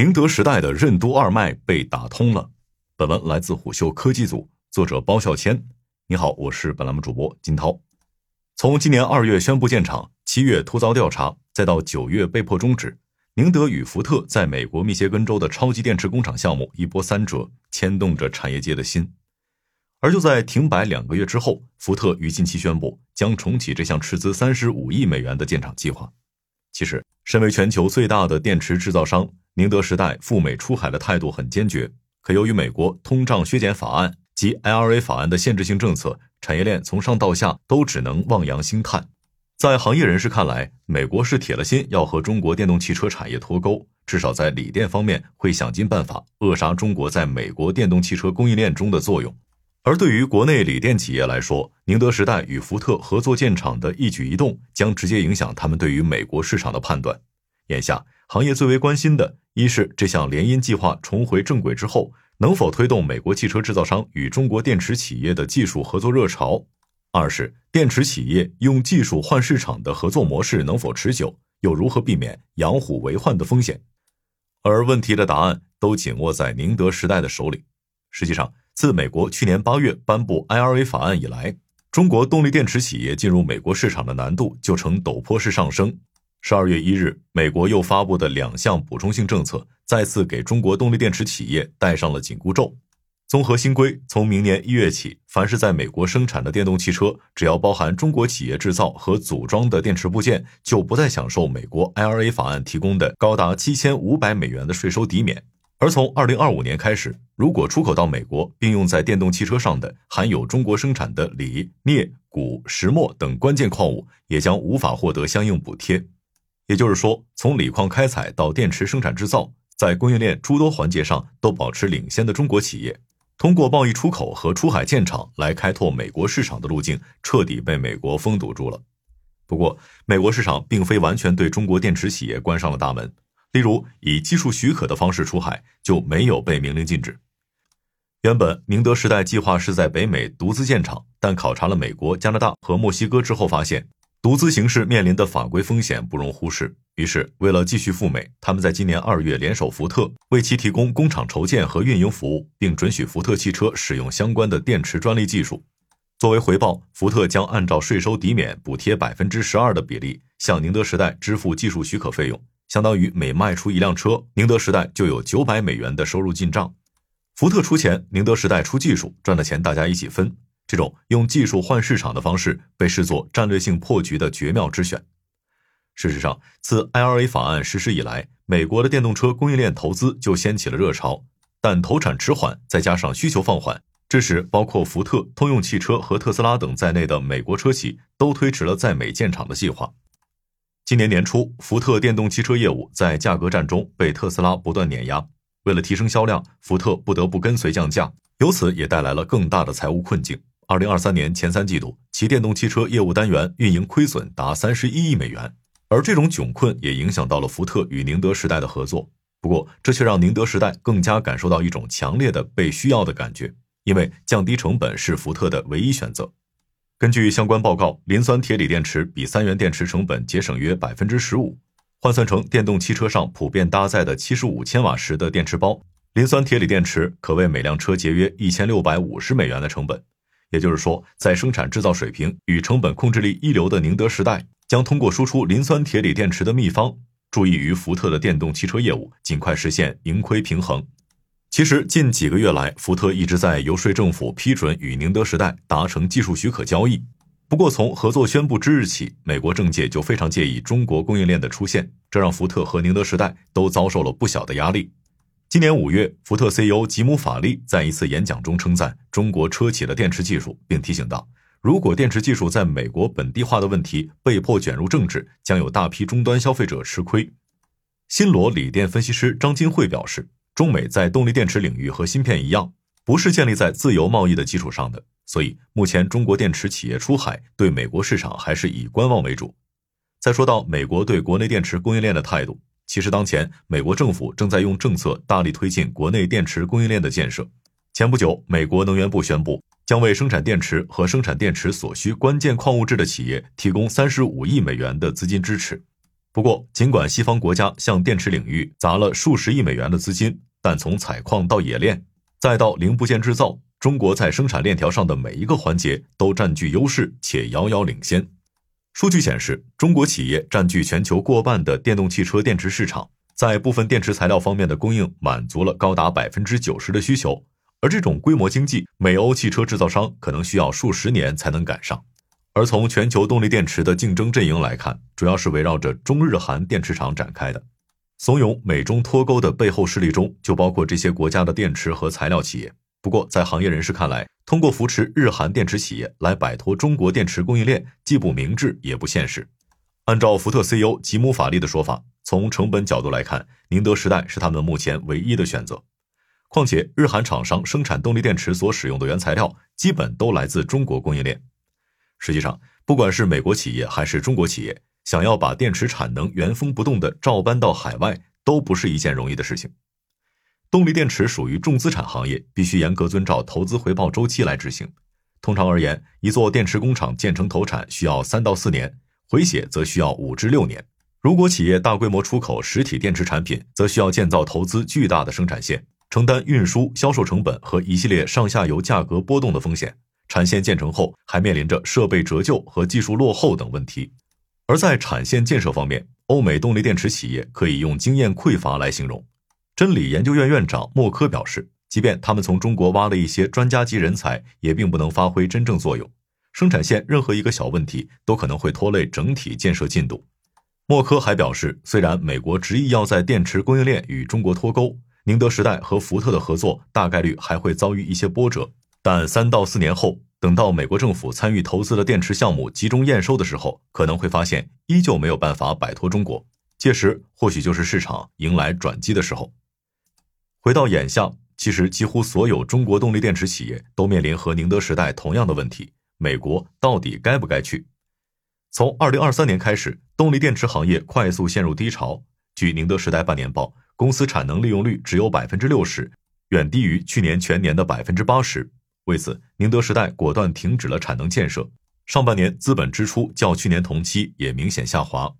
宁德时代的任督二脉被打通了。本文来自虎嗅科技组，作者包笑谦。你好，我是本栏目主播金涛。从今年二月宣布建厂，七月突遭调查，再到九月被迫终止，宁德与福特在美国密歇根州的超级电池工厂项目一波三折，牵动着产业界的心。而就在停摆两个月之后，福特于近期宣布将重启这项斥资三十五亿美元的建厂计划。其实，身为全球最大的电池制造商，宁德时代赴美出海的态度很坚决。可由于美国通胀削减法案及 IRA 法案的限制性政策，产业链从上到下都只能望洋兴叹。在行业人士看来，美国是铁了心要和中国电动汽车产业脱钩，至少在锂电方面会想尽办法扼杀中国在美国电动汽车供应链中的作用。而对于国内锂电企业来说，宁德时代与福特合作建厂的一举一动，将直接影响他们对于美国市场的判断。眼下，行业最为关心的，一是这项联姻计划重回正轨之后，能否推动美国汽车制造商与中国电池企业的技术合作热潮；二是电池企业用技术换市场的合作模式能否持久，又如何避免养虎为患的风险。而问题的答案都紧握在宁德时代的手里。实际上，自美国去年八月颁布 IRA 法案以来，中国动力电池企业进入美国市场的难度就呈陡坡式上升。十二月一日，美国又发布的两项补充性政策，再次给中国动力电池企业戴上了紧箍咒。综合新规，从明年一月起，凡是在美国生产的电动汽车，只要包含中国企业制造和组装的电池部件，就不再享受美国 IRA 法案提供的高达七千五百美元的税收抵免。而从二零二五年开始，如果出口到美国并用在电动汽车上的含有中国生产的锂、镍、钴、石墨等关键矿物，也将无法获得相应补贴。也就是说，从锂矿开采到电池生产制造，在供应链诸多环节上都保持领先的中国企业，通过贸易出口和出海建厂来开拓美国市场的路径，彻底被美国封堵住了。不过，美国市场并非完全对中国电池企业关上了大门。例如，以技术许可的方式出海就没有被明令禁止。原本宁德时代计划是在北美独资建厂，但考察了美国、加拿大和墨西哥之后，发现独资形式面临的法规风险不容忽视。于是，为了继续赴美，他们在今年二月联手福特，为其提供工厂筹建和运营服务，并准许福特汽车使用相关的电池专利技术。作为回报，福特将按照税收抵免补贴百分之十二的比例，向宁德时代支付技术许可费用。相当于每卖出一辆车，宁德时代就有九百美元的收入进账。福特出钱，宁德时代出技术，赚的钱大家一起分。这种用技术换市场的方式，被视作战略性破局的绝妙之选。事实上，自 IRA 法案实施以来，美国的电动车供应链投资就掀起了热潮，但投产迟缓，再加上需求放缓，致使包括福特、通用汽车和特斯拉等在内的美国车企都推迟了在美建厂的计划。今年年初，福特电动汽车业务在价格战中被特斯拉不断碾压。为了提升销量，福特不得不跟随降价，由此也带来了更大的财务困境。二零二三年前三季度，其电动汽车业务单元运营亏损达三十一亿美元。而这种窘困也影响到了福特与宁德时代的合作。不过，这却让宁德时代更加感受到一种强烈的被需要的感觉，因为降低成本是福特的唯一选择。根据相关报告，磷酸铁锂电池比三元电池成本节省约百分之十五。换算成电动汽车上普遍搭载的七十五千瓦时的电池包，磷酸铁锂电池可为每辆车节约一千六百五十美元的成本。也就是说，在生产制造水平与成本控制力一流的宁德时代，将通过输出磷酸铁锂电池的秘方，助益于福特的电动汽车业务尽快实现盈亏平衡。其实近几个月来，福特一直在游说政府批准与宁德时代达成技术许可交易。不过，从合作宣布之日起，美国政界就非常介意中国供应链的出现，这让福特和宁德时代都遭受了不小的压力。今年五月，福特 CEO 吉姆·法利在一次演讲中称赞中国车企的电池技术，并提醒道：“如果电池技术在美国本地化的问题被迫卷入政治，将有大批终端消费者吃亏。”新罗锂电分析师张金慧表示。中美在动力电池领域和芯片一样，不是建立在自由贸易的基础上的，所以目前中国电池企业出海对美国市场还是以观望为主。再说到美国对国内电池供应链的态度，其实当前美国政府正在用政策大力推进国内电池供应链的建设。前不久，美国能源部宣布将为生产电池和生产电池所需关键矿物质的企业提供三十五亿美元的资金支持。不过，尽管西方国家向电池领域砸了数十亿美元的资金，但从采矿到冶炼，再到零部件制造，中国在生产链条上的每一个环节都占据优势且遥遥领先。数据显示，中国企业占据全球过半的电动汽车电池市场，在部分电池材料方面的供应满足了高达百分之九十的需求。而这种规模经济，美欧汽车制造商可能需要数十年才能赶上。而从全球动力电池的竞争阵营来看，主要是围绕着中日韩电池厂展开的。怂恿美中脱钩的背后势力中，就包括这些国家的电池和材料企业。不过，在行业人士看来，通过扶持日韩电池企业来摆脱中国电池供应链，既不明智也不现实。按照福特 CEO 吉姆·法利的说法，从成本角度来看，宁德时代是他们目前唯一的选择。况且，日韩厂商生产动力电池所使用的原材料基本都来自中国供应链。实际上，不管是美国企业还是中国企业，想要把电池产能原封不动的照搬到海外，都不是一件容易的事情。动力电池属于重资产行业，必须严格遵照投资回报周期来执行。通常而言，一座电池工厂建成投产需要三到四年，回血则需要五至六年。如果企业大规模出口实体电池产品，则需要建造投资巨大的生产线。承担运输、销售成本和一系列上下游价格波动的风险，产线建成后还面临着设备折旧和技术落后等问题。而在产线建设方面，欧美动力电池企业可以用经验匮乏来形容。真理研究院院长莫科表示，即便他们从中国挖了一些专家级人才，也并不能发挥真正作用。生产线任何一个小问题都可能会拖累整体建设进度。莫科还表示，虽然美国执意要在电池供应链与中国脱钩。宁德时代和福特的合作大概率还会遭遇一些波折，但三到四年后，等到美国政府参与投资的电池项目集中验收的时候，可能会发现依旧没有办法摆脱中国。届时，或许就是市场迎来转机的时候。回到眼下，其实几乎所有中国动力电池企业都面临和宁德时代同样的问题：美国到底该不该去？从二零二三年开始，动力电池行业快速陷入低潮。据宁德时代半年报。公司产能利用率只有百分之六十，远低于去年全年的百分之八十。为此，宁德时代果断停止了产能建设。上半年资本支出较去年同期也明显下滑。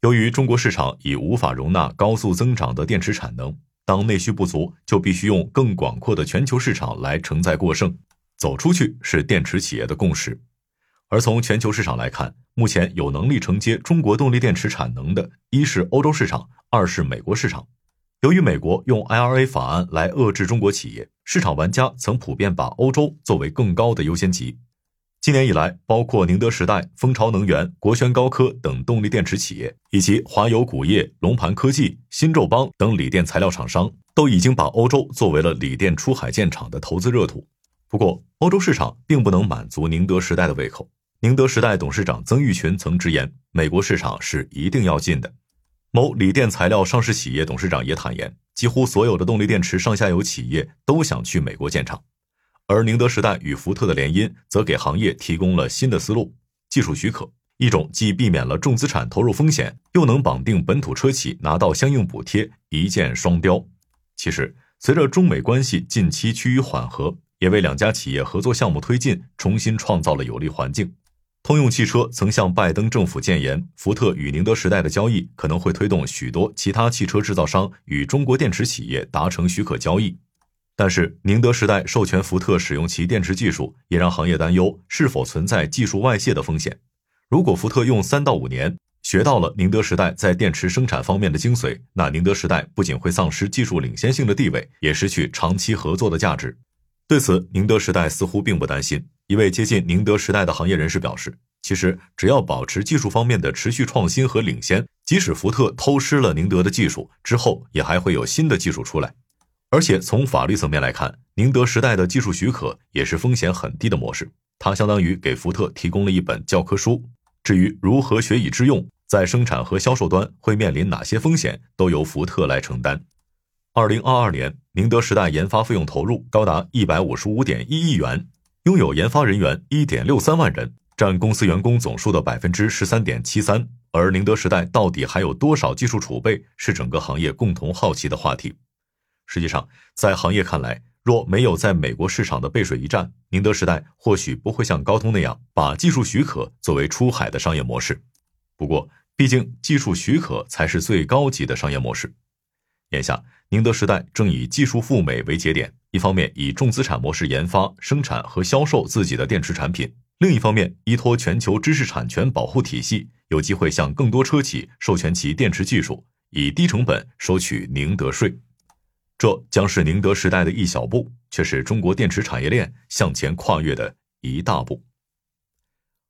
由于中国市场已无法容纳高速增长的电池产能，当内需不足，就必须用更广阔的全球市场来承载过剩。走出去是电池企业的共识。而从全球市场来看，目前有能力承接中国动力电池产能的，一是欧洲市场，二是美国市场。由于美国用 IRA 法案来遏制中国企业，市场玩家曾普遍把欧洲作为更高的优先级。今年以来，包括宁德时代、蜂巢能源、国轩高科等动力电池企业，以及华友钴业、龙盘科技、新宙邦等锂电材料厂商，都已经把欧洲作为了锂电出海建厂的投资热土。不过，欧洲市场并不能满足宁德时代的胃口。宁德时代董事长曾毓群曾直言，美国市场是一定要进的。某锂电材料上市企业董事长也坦言，几乎所有的动力电池上下游企业都想去美国建厂，而宁德时代与福特的联姻则给行业提供了新的思路：技术许可，一种既避免了重资产投入风险，又能绑定本土车企拿到相应补贴，一箭双雕。其实，随着中美关系近期趋于缓和，也为两家企业合作项目推进重新创造了有利环境。通用汽车曾向拜登政府建言，福特与宁德时代的交易可能会推动许多其他汽车制造商与中国电池企业达成许可交易。但是，宁德时代授权福特使用其电池技术，也让行业担忧是否存在技术外泄的风险。如果福特用三到五年学到了宁德时代在电池生产方面的精髓，那宁德时代不仅会丧失技术领先性的地位，也失去长期合作的价值。对此，宁德时代似乎并不担心。一位接近宁德时代的行业人士表示：“其实，只要保持技术方面的持续创新和领先，即使福特偷师了宁德的技术，之后也还会有新的技术出来。而且从法律层面来看，宁德时代的技术许可也是风险很低的模式，它相当于给福特提供了一本教科书。至于如何学以致用，在生产和销售端会面临哪些风险，都由福特来承担。”二零二二年，宁德时代研发费用投入高达一百五十五点一亿元。拥有研发人员一点六三万人，占公司员工总数的百分之十三点七三。而宁德时代到底还有多少技术储备，是整个行业共同好奇的话题。实际上，在行业看来，若没有在美国市场的背水一战，宁德时代或许不会像高通那样把技术许可作为出海的商业模式。不过，毕竟技术许可才是最高级的商业模式。眼下，宁德时代正以技术赴美为节点，一方面以重资产模式研发、生产和销售自己的电池产品，另一方面依托全球知识产权保护体系，有机会向更多车企授权其电池技术，以低成本收取宁德税。这将是宁德时代的一小步，却是中国电池产业链向前跨越的一大步。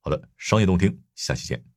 好的，商业洞听，下期见。